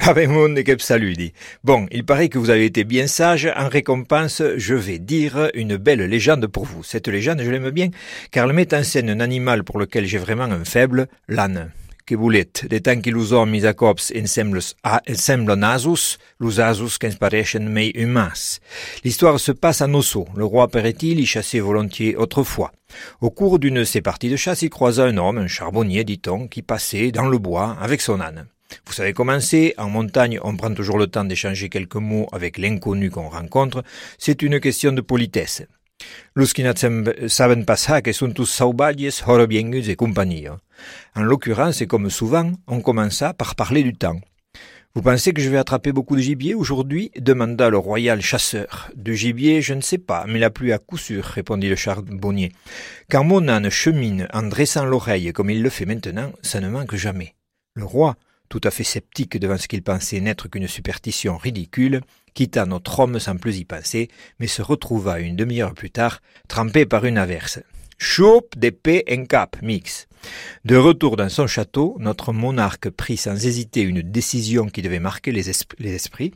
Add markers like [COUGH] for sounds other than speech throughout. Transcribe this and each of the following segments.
[LAUGHS] Babemonde que saludi. Bon, il paraît que vous avez été bien sage. En récompense, je vais dire une belle légende pour vous. Cette légende, je l'aime bien, car elle met en scène un animal pour lequel j'ai vraiment un faible, l'âne. Que voulez, des temps que l'us hommes asus, asus mei humains. L'histoire se passe à Nosso. Le roi paraît-il y chassait volontiers autrefois. Au cours d'une de ces parties de chasse, il croisa un homme, un charbonnier, dit-on, qui passait dans le bois avec son âne. Vous savez comment c'est, en montagne, on prend toujours le temps d'échanger quelques mots avec l'inconnu qu'on rencontre, c'est une question de politesse. Los qui saben passar que tous sauvages, horobiengus et compagnie. En l'occurrence, et comme souvent, on commença par parler du temps. Vous pensez que je vais attraper beaucoup de gibier aujourd'hui? demanda le royal chasseur. De gibier, je ne sais pas, mais la pluie à coup sûr, répondit le charbonnier. Quand mon âne chemine en dressant l'oreille comme il le fait maintenant, ça ne manque jamais. Le roi, tout à fait sceptique devant ce qu'il pensait n'être qu'une superstition ridicule, quitta notre homme sans plus y penser, mais se retrouva une demi-heure plus tard, trempé par une averse. Choup d'épée en cap, mix. De retour dans son château, notre monarque prit sans hésiter une décision qui devait marquer les, esprits.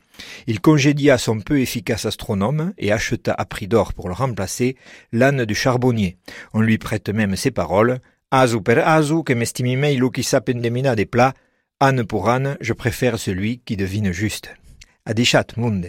Il congédia son peu efficace astronome et acheta à prix d'or pour le remplacer l'âne du charbonnier. On lui prête même ces paroles. Azu per azu, que m'estimimei qui sapendemina des plats, âne pour âne, je préfère celui qui devine juste. Adichat munde.